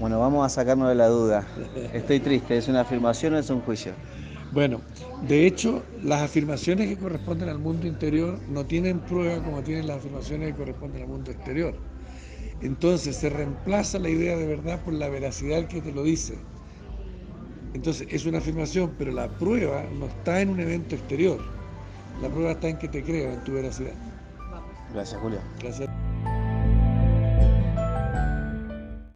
Bueno, vamos a sacarnos de la duda. Estoy triste, ¿es una afirmación o es un juicio? Bueno, de hecho, las afirmaciones que corresponden al mundo interior no tienen prueba como tienen las afirmaciones que corresponden al mundo exterior. Entonces se reemplaza la idea de verdad por la veracidad que te lo dice. Entonces es una afirmación, pero la prueba no está en un evento exterior. La prueba está en que te creas en tu veracidad. Gracias, Julio. Gracias.